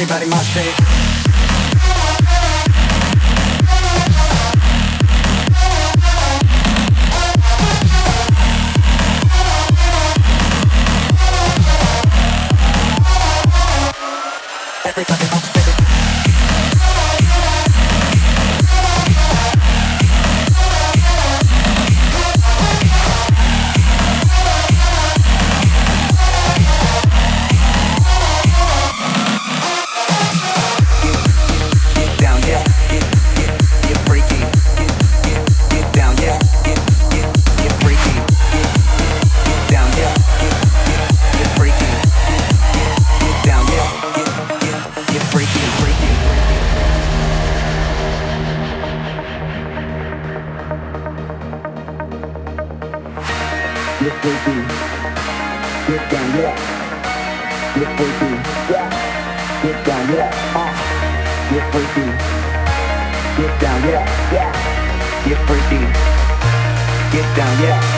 everybody must pit. Everybody mosh Yes, we. Get down, yeah. Yes, we. Yeah. Get down, yeah. Uh. Get down, yeah. Yeah. Get down, yeah.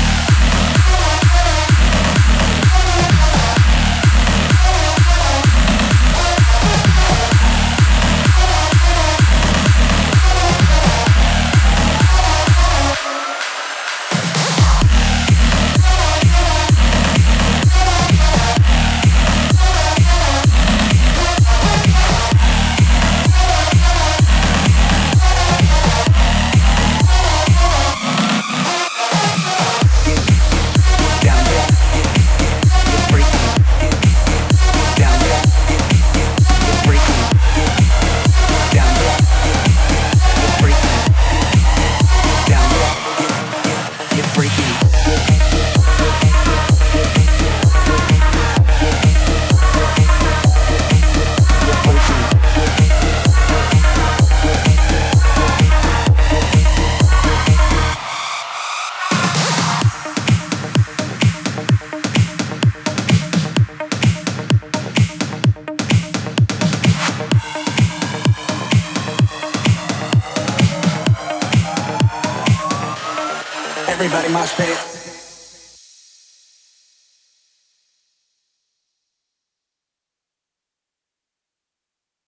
everybody mosh pit.